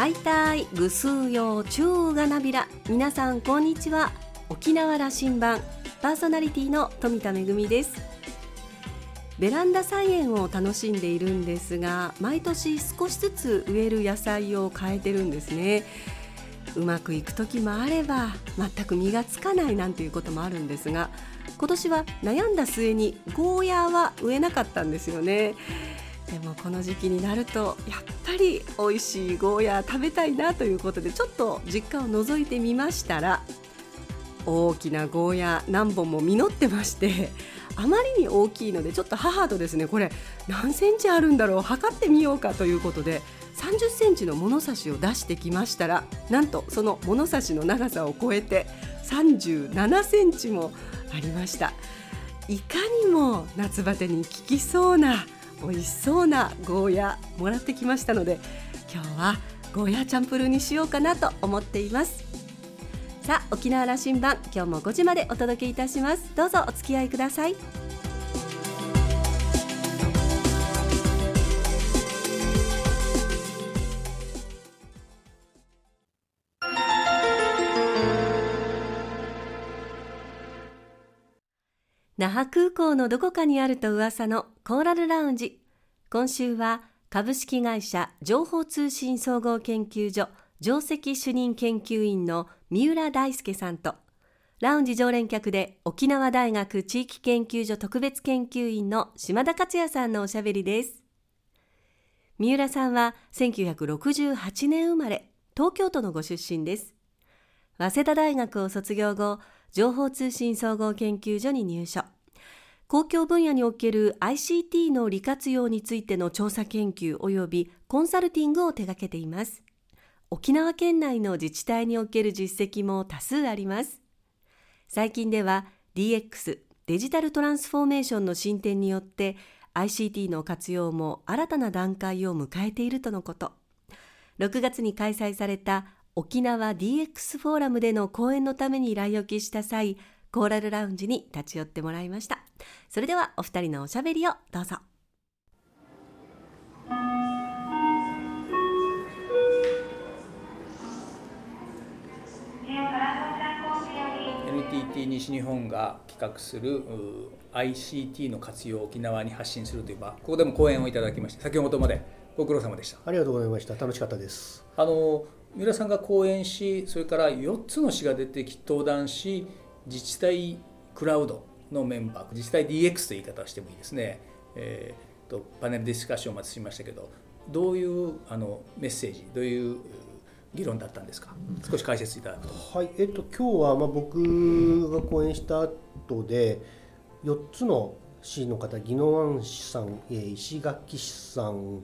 はいたいぐすうようちゅうがなびら。皆さんこんにちは。沖縄羅針盤。パーソナリティの富田恵です。ベランダ菜園を楽しんでいるんですが毎年少しずつ植える野菜を変えてるんですね。うまくいく時もあれば全く実がつかないなんていうこともあるんですが今年は悩んだ末にゴーヤーは植えなかったんですよね。でもこの時期になるとやっぱり美味しいゴーヤー食べたいなということでちょっと実家を覗いてみましたら大きなゴーヤー何本も実ってましてあまりに大きいのでちょっと母とですね。これ何センチあるんだろう？測ってみようかということで30センチの物差しを出してきましたらなんとその物差しの長さを超えて37センチもありました。いかにも夏バテに効きそうな美味しそうなゴーヤもらってきましたので今日はゴーヤチャンプルーにしようかなと思っています。さあ沖縄羅針盤今日も5時までお届けいたします。どうぞお付き合いください。那覇空港のどこかにあると噂のコーラルラウンジ。今週は株式会社情報通信総合研究所上席主任研究員の三浦大輔さんとラウンジ常連客で沖縄大学地域研究所特別研究員の島田克也さんのおしゃべりです。三浦さんは1968年生まれ東京都のご出身です。早稲田大学を卒業後情報通信総合研究所に入所。公共分野における ICT の利活用についての調査研究及びコンサルティングを手掛けています。沖縄県内の自治体における実績も多数あります。最近では DX デジタルトランスフォーメーションの進展によって ICT の活用も新たな段階を迎えているとのこと。6月に開催された沖縄 DX フォーラムでの講演のために来沖した際コーラルラウンジに立ち寄ってもらいました。それではお二人のおしゃべりをどうぞ。NTT 西日本が企画する ICT の活用を沖縄に発信するという場。ここでも講演をいただきまして先ほどまでご苦労様でした。ありがとうございました。楽しかったです。あの三浦さんが講演しそれから4つの詩が出てき登壇し自治体クラウドのメンバー自治体 DX という言い方をしてもいいですね、えーと、パネルディスカッションをまずしましたけどどういうあのメッセージどういう議論だったんですか？少し解説いただくと。はい。えっと、今日はまあ僕が講演した後で4つの市の方宜野湾市さん石垣市さん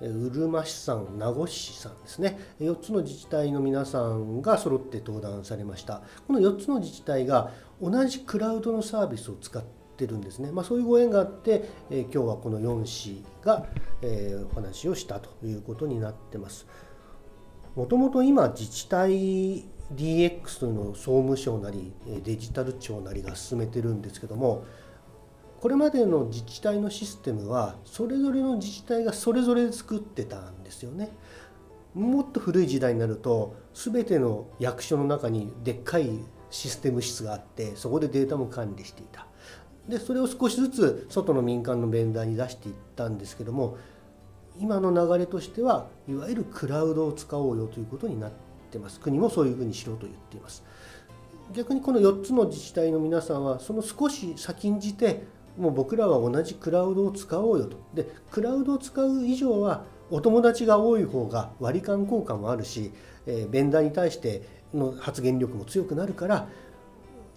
うるま市さん名護市さんですね。4つの自治体の皆さんが揃って登壇されました。この4つの自治体が同じクラウドのサービスを使ってるんですね、まあ、そういうご縁があって、え今日はこの4市が、えお話をしたということになってます。もともと今自治体 DX というのを総務省なりデジタル庁なりが進めてるんですけどもこれまでの自治体のシステムはそれぞれの自治体がそれぞれ作ってたんですよね。もっと古い時代になると全ての役所の中にでっかいシステム室があってそこでデータも管理していた。でそれを少しずつ外の民間のベンダーに出していったんですけども今の流れとしてはいわゆるクラウドを使おうよということになってます国もそういうふうにしろと言っています逆にこの4つの自治体の皆さんはその少し先んじてもう僕らは同じクラウドを使おうよと。で、クラウドを使う以上は、お友達が多い方が割り勘効果もあるし、えー、ベンダーに対しての発言力も強くなるから、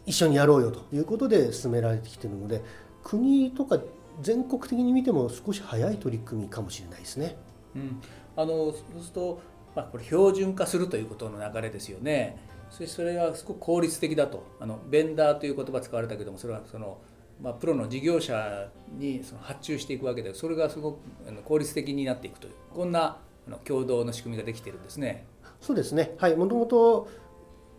一緒にやろうよということで進められてきているので、国とか全国的に見ても少し早い取り組みかもしれないですね。うん、あのそうすると、まあ、これ標準化するということの流れですよね。そしてそれがすごく効率的だとあのベンダーという言葉使われたけどもそれはそのまあ、プロの事業者にその発注していくわけでそれがすごく効率的になっていくというこんな共同の仕組みができてるんですね。そうですねはいもともと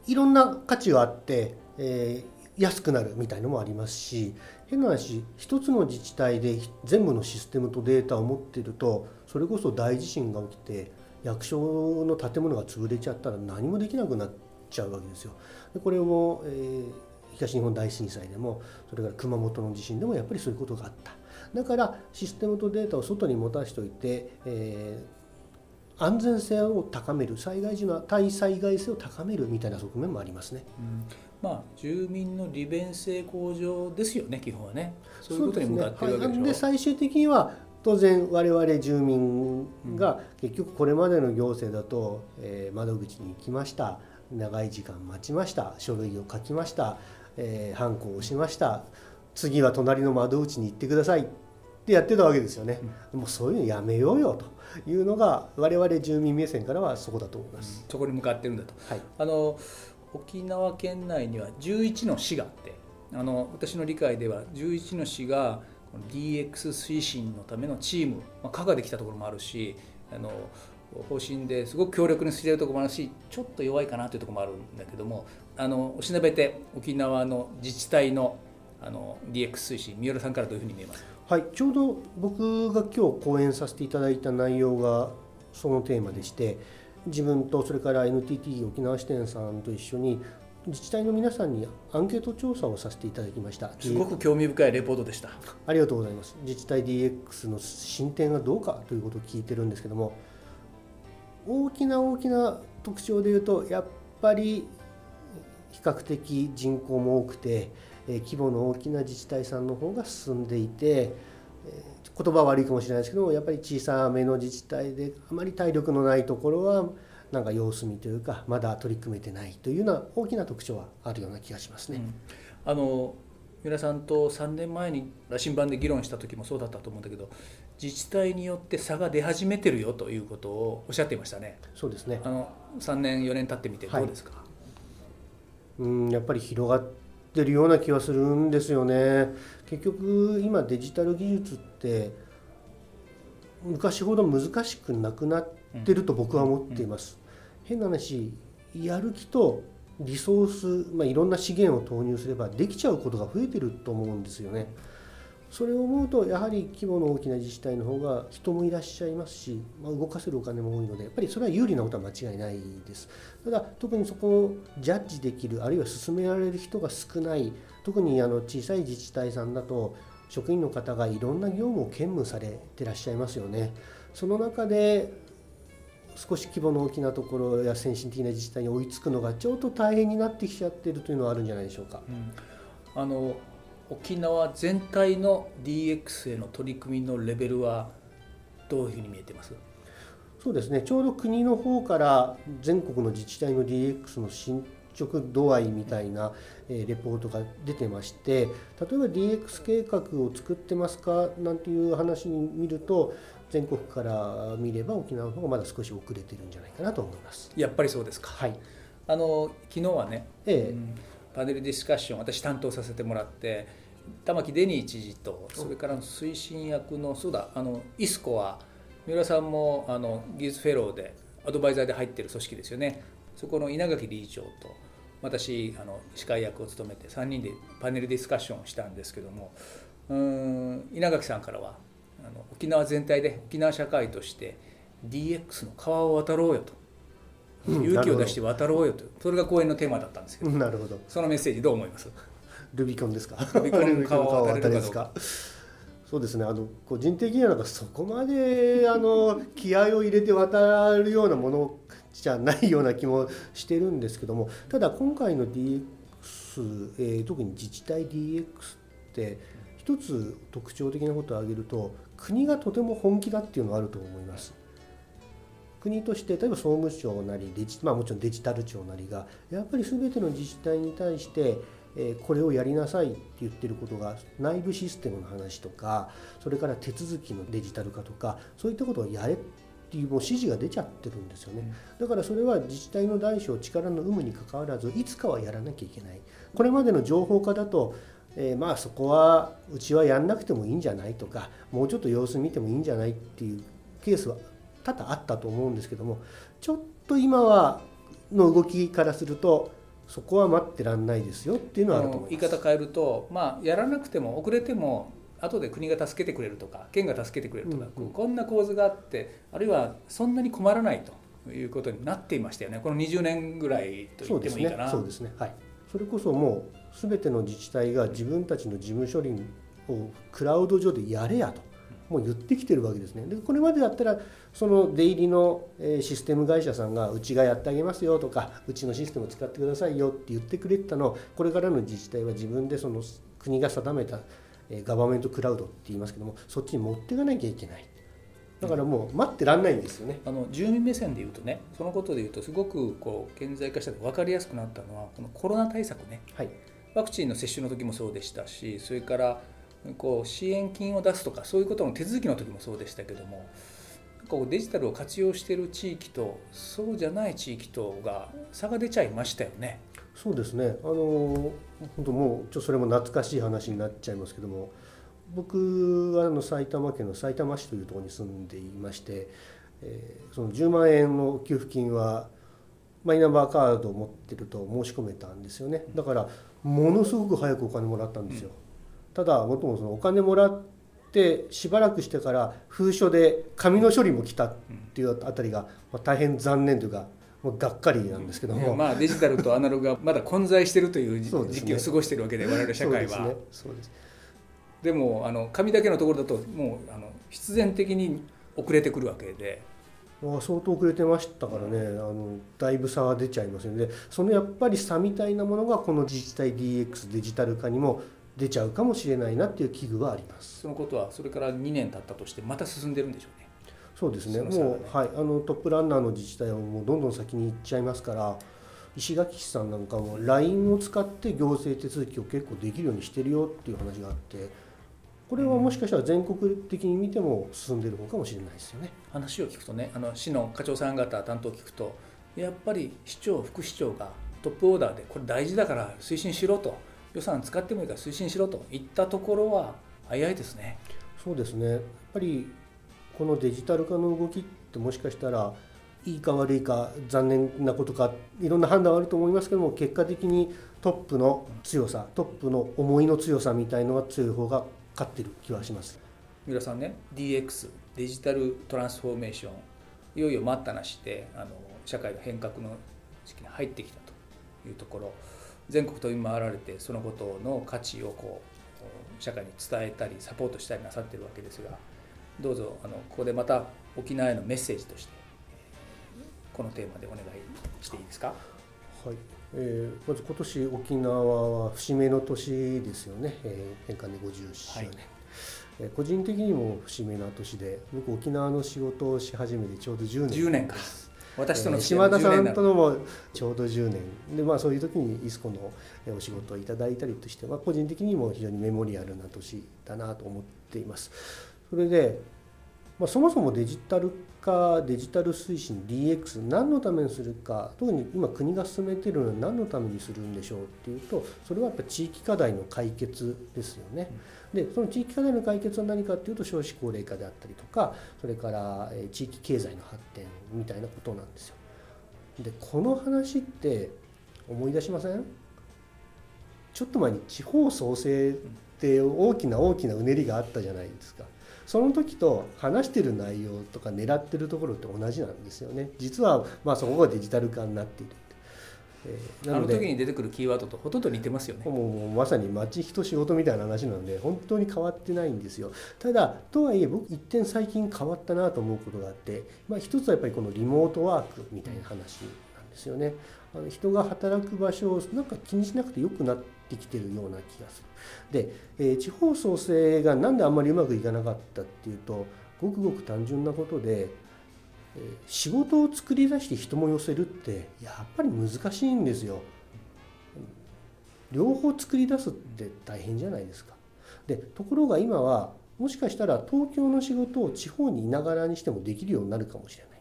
いろんな価値があって、えー、安くなるみたいのもありますし変な話一つの自治体で全部のシステムとデータを持っているとそれこそ大地震が起きて役所の建物が潰れちゃったら何もできなくなっちゃうわけですよ。でこれも、えー、東日本大震災でもそれから熊本の地震でもやっぱりそういうことがあった。だからシステムとデータを外に持たしておいて、えー、安全性を高める災害時の対災害性を高めるみたいな側面もありますね。うん。まあ、住民の利便性向上ですよね基本はね。そういうことに向かってるわけでしょ、ね。はい、で最終的には当然我々住民が結局これまでの行政だと、えー、窓口に行きました。長い時間待ちました。書類を書きました、えー、ハンコを押しました。次は隣の窓口に行ってください。ってやってたわけですよね、うん、もうそういうのやめようよというのが我々住民目線からはそこだと思います、うん、そこに向かってるんだと、はい、あの沖縄県内には11の市があってあの私の理解では11の市が DX 推進のためのチーム、まあ、課ができたところもあるしあの方針ですごく強力にしているところもあるしちょっと弱いかなというところもあるんだけどもあのおしなべて沖縄の自治体のあの DX 推進三浦さんからどういうふうに見えます？はいちょうど僕が今日講演させていただいた内容がそのテーマでして自分とそれから NTT 沖縄支店さんと一緒に自治体の皆さんにアンケート調査をさせていただきました。すごく興味深いレポートでした。ありがとうございます。自治体 DX の進展がどうかということを聞いてるんですけども大きな大きな特徴でいうとやっぱり比較的人口も多くて規模の大きな自治体さんの方が進んでいて言葉は悪いかもしれないですけどやっぱり小さめの自治体であまり体力のないところはなんか様子見というかまだ取り組めてないというような大きな特徴はあるような気がしますね。うん、あの皆さんと3年前に羅針盤で議論した時もそうだったと思うんだけど自治体によって差が出始めてるよということをおっしゃっていましたね。そうですねあの3年4年経ってみてどうですか、はい、うんやっぱり広がってるような気はするんですよね。結局今デジタル技術って昔ほど難しくなくなってると僕は思っています。変な話やる気とリソース、まあ、いろんな資源を投入すればできちゃうことが増えてると思うんですよね。それを思うとやはり規模の大きな自治体の方が人もいらっしゃいますし、まあ、動かせるお金も多いのでやっぱりそれは有利なことは間違いないです。ただ特にそこをジャッジできるあるいは進められる人が少ない特にあの小さい自治体さんだと職員の方がいろんな業務を兼務されてらっしゃいますよね。その中で少し規模の大きなところや先進的な自治体に追いつくのがちょっと大変になってきちゃってるというのはあるんじゃないでしょうか。うん、あの沖縄全体の DX への取り組みのレベルはどういうふうに見えてます？そうですね。ちょうど国の方から全国の自治体の DX の進捗度合いみたいなレポートが出てまして例えば DX 計画を作ってますか？なんていう話に見ると全国から見れば沖縄の方がまだ少し遅れてるんじゃないかなと思います。やっぱりそうですか。はい。あの昨日はね、ええ、うん、パネルディスカッション私担当させてもらって玉城デニー知事とそれから推進役のそうだあのイスコは三浦さんもあの技術フェローでアドバイザーで入ってる組織ですよね。そこの稲垣理事長と私あの司会役を務めて3人でパネルディスカッションをしたんですけどもうん稲垣さんからはあの沖縄全体で沖縄社会として DX の川を渡ろうよと、勇気を出して渡ろうよとそれが講演のテーマだったんですけどなるほど。そのメッセージどう思います？ルビコンですか？ルビコンの川を渡れるかどうか？そうですねあの個人的にはなんかそこまであの気合を入れて渡るようなものじゃないような気もしてるんですけどもただ今回の DX、えー、特に自治体 DX って一つ特徴的なことを挙げると国がとても本気だっていうのはあると思います。国として例えば総務省なりデジ、まあ、もちろんデジタル庁なりがやっぱり全ての自治体に対してえこれをやりなさいって言ってることが内部システムの話とかそれから手続きのデジタル化とかそういったことをやれっていうもう指示が出ちゃってるんですよね。だからそれは自治体の大小力の有無にかかわらずいつかはやらなきゃいけない。これまでの情報化だとえー、まあそこはうちはやんなくてもいいんじゃないとかもうちょっと様子見てもいいんじゃないっていうケースは多々あったと思うんですけどもちょっと今はの動きからするとそこは待ってらんないですよっていうのはあると思います。言い方変えると、まあ、やらなくても遅れても後で国が助けてくれるとか県が助けてくれるとか、うんうん。こんな構図があってあるいはそんなに困らないということになっていましたよね。この20年ぐらいと言ってもいいかな。そうですね。ね。はい。それこそもう全ての自治体が自分たちの事務処理をクラウド上でやれやともう言ってきてるわけですね。でこれまでだったらその出入りのえーシステム会社さんがうちがやってあげますよとかうちのシステムを使ってくださいよって言ってくれてたのをこれからの自治体は自分でその国が定めたえーガバメントクラウドって言いますけどもそっちに持っていかなきゃいけない。だからもう待ってらんないんですよね。あの住民目線でいうとねそのことでいうとすごくこう顕在化して分かりやすくなったのはこのコロナ対策ね。はい。ワクチンの接種の時もそうでしたしそれからこう支援金を出すとかそういうことの手続きの時もそうでしたけどもこうデジタルを活用している地域とそうじゃない地域とが差が出ちゃいましたよね。そうですね、あの本当もうちょっとそれも懐かしい話になっちゃいますけども僕はあの埼玉県の埼玉市というところに住んでいまして、えーその10万円の給付金はマイナンバーカードを持ってると申し込めたんですよね。だからものすごく早くお金もらったんですよ、ただもともとそのお金もらってしばらくしてから封書で紙の処理も来たっていうあたりが、まあ、大変残念というかもうがっかりなんですけども、まあデジタルとアナログが まだ混在しているという時期を過ごしているわけで我々社会は。そうでもあの紙だけのところだともうあの必然的に遅れてくるわけで。まあ相当遅れてましたからね。あのだいぶ差が出ちゃいますよね。でそのやっぱり差みたいなものがこの自治体 DX デジタル化にも出ちゃうかもしれないなっていう危惧はありますそのことはそれから2年経ったとしてまた進んでるんでしょうね。そうですねねもう、はい、あのトップランナーの自治体はもうどんどん先に行っちゃいますから石垣市さんなんかも LINE を使って行政手続きを結構できるようにしてるよっていう話があってこれはもしかしたら全国的に見ても進んでる方かもしれないですよね。話を聞くとねあの市の課長さん方担当を聞くとやっぱり市長副市長がトップオーダーでこれ大事だから推進しろと予算使ってもいいから推進しろといったところは早いですね。そうですねやっぱりこのデジタル化の動きってもしかしたらいいか悪いか残念なことかいろんな判断はあると思いますけども結果的にトップの強さトップの思いの強さみたいのが強い方が勝ってる気はします。三浦さんね DX デジタルトランスフォーメーションいよいよ待ったなしであの社会の変革の時期に入ってきたというところ全国飛び回られてそのことの価値をこう社会に伝えたりサポートしたりなさってるわけですがどうぞあのここでまた沖縄へのメッセージとしてえーこのテーマでお願いしていいですか？はい。えーまず今年沖縄は節目の年ですよね、えー返還で50周年、はい。えー個人的にも節目な年で僕沖縄の仕事をし始めてちょうど10年10年か私とのえー付き合いも10島田さんとのもちょうど10年で、まあ、そういう時にイスコのえーお仕事をいただいたりとして、まあ、個人的にも非常にメモリアルな年だなと思っています。それで、まあ、そもそもデジタル化デジタル推進 DX 何のためにするか特に今国が進めているのは何のためにするんでしょうっていうとそれはやっぱ地域課題の解決ですよね。でその地域課題の解決は何かっていうと少子高齢化であったりとかそれから地域経済の発展みたいなことなんですよ。でこの話って思い出しません？ちょっと前に地方創生って大きな大きなうねりがあったじゃないですか。その時と話してる内容とか狙ってるところって同じなんですよね。実はまあそこがデジタル化になっている。えーあの時に出てくるキーワードとほとんど似てますよね。もうまさに町人仕事みたいな話なので本当に変わってないんですよ。ただとはいえ僕一点最近変わったなと思うことがあって、まあ、一つはやっぱりこのリモートワークみたいな話なんですよね。あの人が働く場所をなんか気にしなくてよくなってきてるような気がする。で、えー地方創生がなんであんまりうまくいかなかったっていうとごくごく単純なことでえー仕事を作り出して人も寄せるってやっぱり難しいんですよ。両方作り出すって大変じゃないですか。でところが今はもしかしたら東京の仕事を地方にいながらにしてもできるようになるかもしれない。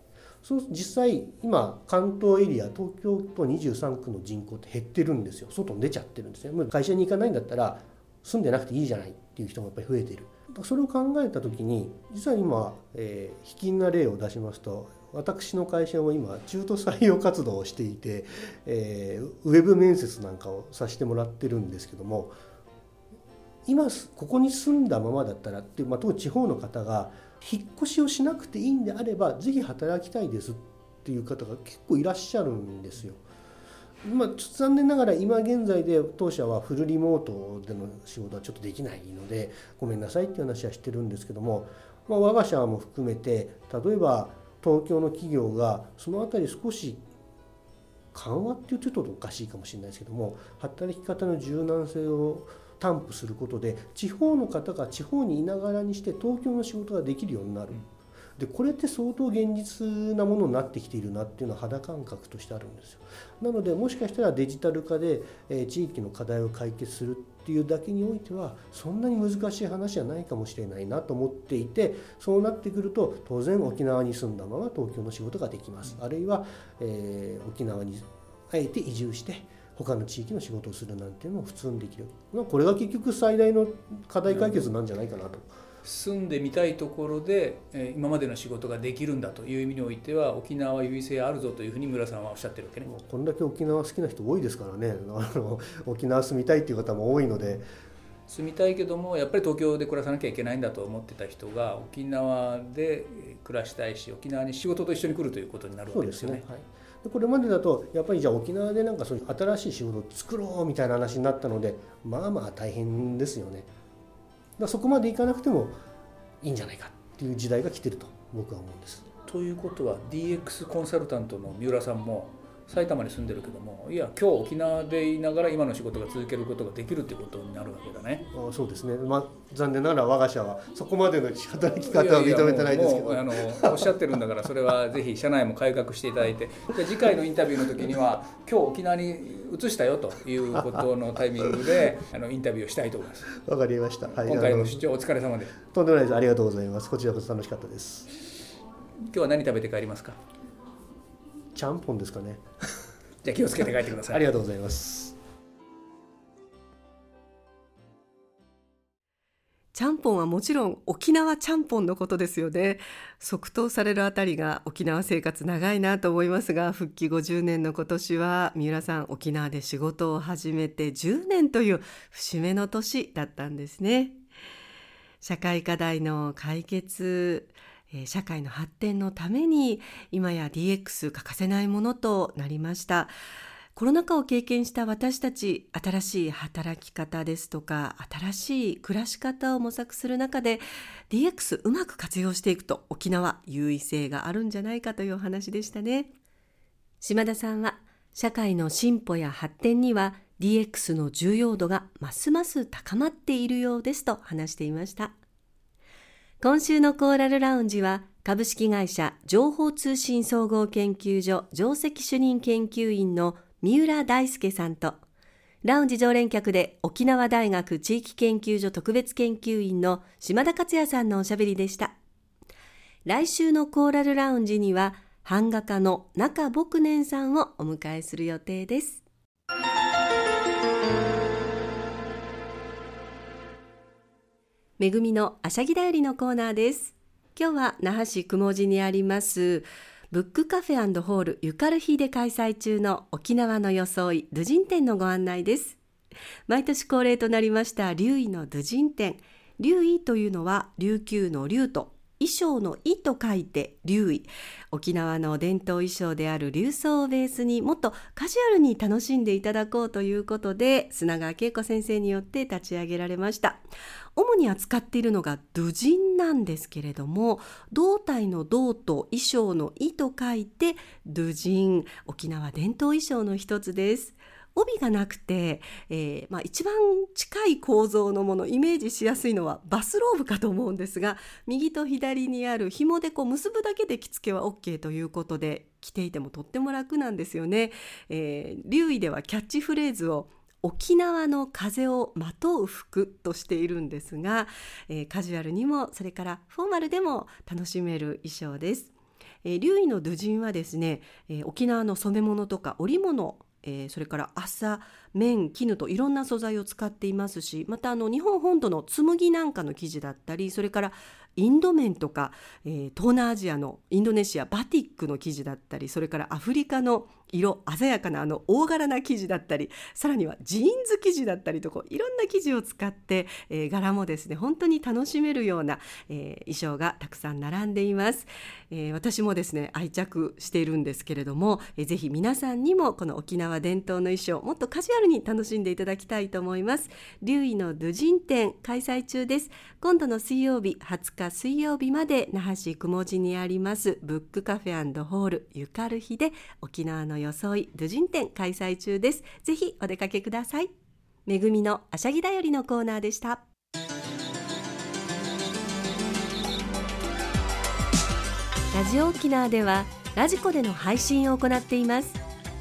そう実際今関東エリア東京都23区の人口って減ってるんですよ外に出ちゃってるんですねもう会社に行かないんだったら住んでなくていいじゃないっていう人もやっぱり増えてるそれを考えた時に実は今、えー、卑近な例を出しますと私の会社も今中途採用活動をしていて、えーウェブ面接なんかをさせてもらってるんですけども今ここに住んだままだったらって、まあ、特に地方の方が引っ越しをしなくていいんであればぜひ働きたいですっていう方が結構いらっしゃるんですよ。まあ、残念ながら今現在で当社はフルリモートでの仕事はちょっとできないのでごめんなさいっていう話はしてるんですけども、まあ、我が社も含めて例えば東京の企業がその辺り少し緩和っていうとおかしいかもしれないですけども働き方の柔軟性を担保することで地方の方が地方にいながらにして東京の仕事ができるようになる。でこれって相当現実なものになってきているなっていうのは肌感覚としてあるんですよ。なのでもしかしたらデジタル化で、え地域の課題を解決するっていうだけにおいてはそんなに難しい話じゃないかもしれないなと思っていてそうなってくると当然沖縄に住んだまま東京の仕事ができます。あるいは、えー、沖縄にあえて移住して他の地域の仕事をするなんていうのも普通にできる。まこれが結局最大の課題解決なんじゃないかなと。住んでみたいところで、え今までの仕事ができるんだという意味においては沖縄は優位性あるぞというふうに村さんはおっしゃってるわけね。こんだけ沖縄好きな人多いですからね。あの沖縄住みたいっていう方も多いので。住みたいけどもやっぱり東京で暮らさなきゃいけないんだと思ってた人が沖縄で暮らしたいし沖縄に仕事と一緒に来るということになるわけですよね。これまでだとやっぱりじゃあ沖縄でなんかそういう新しい仕事を作ろうみたいな話になったのでまあまあ大変ですよねだそこまでいかなくてもいいんじゃないかっていう時代が来てると僕は思うんです。ということは DX コンサルタントの三浦さんも埼玉に住んでるけどもいや今日沖縄でいながら今の仕事が続けることができるってことになるわけだね。あそうですね、まあ、残念ながら我が社はそこまでの働き方は認めてないですけど。あのおっしゃってるんだからそれはぜひ社内も改革していただいて。で次回のインタビューの時には今日沖縄に移したよということのタイミングであのインタビューをしたいと思います。わかりました、はい、今回の出張お疲れ様で。すとんでもないです。ありがとうございます。こちらこそ楽しかったです。今日は何食べて帰りますか？ちゃんぽんですかね。じゃあ気をつけて帰ってください。ありがとうございます。ちゃんぽんはもちろん沖縄ちゃんぽんのことですよね。即答されるあたりが沖縄生活長いなと思いますが復帰50年の今年は三浦さん沖縄で仕事を始めて10年という節目の年だったんですね。社会課題の解決社会の発展のために今や DX 欠かせないものとなりました。コロナ禍を経験した私たち新しい働き方ですとか新しい暮らし方を模索する中で DX うまく活用していくと沖縄優位性があるんじゃないかというお話でしたね。島田さんは社会の進歩や発展には DX の重要度がますます高まっているようですと話していました。今週のコーラルラウンジは株式会社情報通信総合研究所上席主任研究員の三浦大輔さんとラウンジ常連客で沖縄大学地域研究所特別研究員の島田克也さんのおしゃべりでした。来週のコーラルラウンジには版画家の中牧年さんをお迎えする予定です。めぐみのあしゃぎだよりのコーナーです。今日は那覇市雲寺にありますブックカフェホールゆかる日で開催中の沖縄の装いドゥジン展のご案内です。毎年恒例となりました竜医のドゥジン展。竜医というのは琉球の竜と衣装の衣と書いて竜衣沖縄の伝統衣装である流装をベースにもっとカジュアルに楽しんでいただこうということで砂川恵子先生によって立ち上げられました。主に扱っているのがドジンなんですけれども胴体の胴と衣装の衣と書いてドジン沖縄伝統衣装の一つです。帯がなくて、えーまあ、一番近い構造のものイメージしやすいのはバスローブかと思うんですが右と左にある紐でこう結ぶだけで着付けは OK ということで着ていてもとっても楽なんですよね。えー、留意ではキャッチフレーズを沖縄の風をまとう服としているんですが、えー、カジュアルにもそれからフォーマルでも楽しめる衣装です。えー、留意のドゥジンはですね、えー、沖縄の染め物とか織物えー、それから朝綿絹といろんな素材を使っていますしまたあの日本本土の紬なんかの生地だったりそれからインド面とか、えー、東南アジアのインドネシアバティックの生地だったりそれからアフリカの色鮮やかなあの大柄な生地だったりさらにはジーンズ生地だったりとこういろんな生地を使って、えー、柄もですね本当に楽しめるような、えー、衣装がたくさん並んでいます、えー、私もですね愛着しているんですけれども、えー、ぜひ皆さんにもこの沖縄伝統の衣装もっとカジュアルに楽しんでいただきたいと思います。留意のドゥジン展開催中です。今度の水曜日20日水曜日まで那覇市雲寺にありますブックカフェホールゆかる日で沖縄の装いドゥジン展開催中です。ぜひお出かけください。めぐみのあしゃぎだよりのコーナーでした。ラジオ沖縄ではラジコでの配信を行っています。